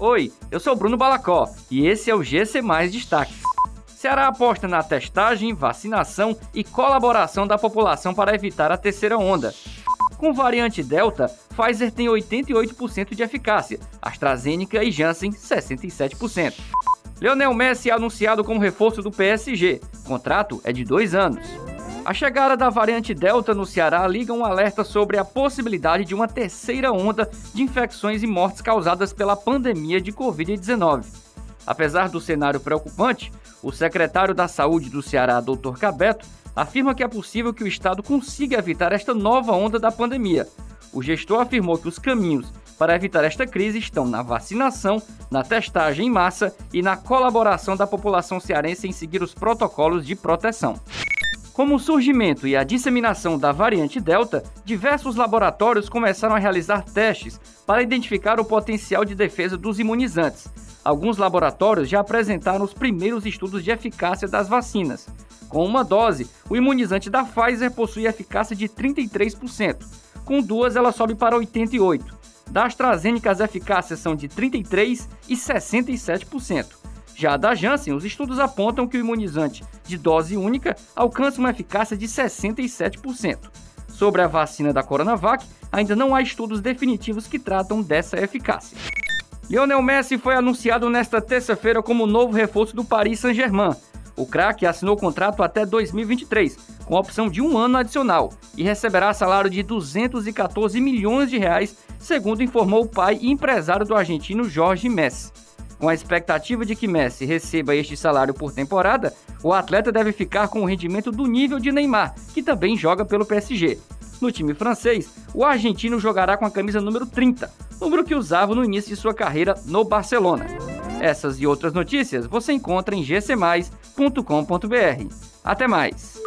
Oi, eu sou Bruno Balacó e esse é o GC Mais Destaques. Ceará aposta na testagem, vacinação e colaboração da população para evitar a terceira onda. Com variante Delta, Pfizer tem 88% de eficácia, AstraZeneca e Janssen 67%. Leonel Messi é anunciado como reforço do PSG. contrato é de dois anos. A chegada da variante Delta no Ceará liga um alerta sobre a possibilidade de uma terceira onda de infecções e mortes causadas pela pandemia de Covid-19. Apesar do cenário preocupante, o secretário da Saúde do Ceará, Dr. Cabeto, afirma que é possível que o estado consiga evitar esta nova onda da pandemia. O gestor afirmou que os caminhos para evitar esta crise estão na vacinação, na testagem em massa e na colaboração da população cearense em seguir os protocolos de proteção. Com o surgimento e a disseminação da variante Delta, diversos laboratórios começaram a realizar testes para identificar o potencial de defesa dos imunizantes. Alguns laboratórios já apresentaram os primeiros estudos de eficácia das vacinas. Com uma dose, o imunizante da Pfizer possui eficácia de 33%. Com duas, ela sobe para 88%. Da AstraZeneca, as eficácias são de 33% e 67%. Já da Janssen, os estudos apontam que o imunizante de dose única alcança uma eficácia de 67%. Sobre a vacina da Coronavac, ainda não há estudos definitivos que tratam dessa eficácia. Lionel Messi foi anunciado nesta terça-feira como novo reforço do Paris Saint-Germain. O craque assinou contrato até 2023, com opção de um ano adicional, e receberá salário de 214 milhões de reais, segundo informou o pai e empresário do argentino Jorge Messi. Com a expectativa de que Messi receba este salário por temporada, o atleta deve ficar com o rendimento do nível de Neymar, que também joga pelo PSG. No time francês, o argentino jogará com a camisa número 30, número que usava no início de sua carreira no Barcelona. Essas e outras notícias você encontra em gcmais.com.br. Até mais!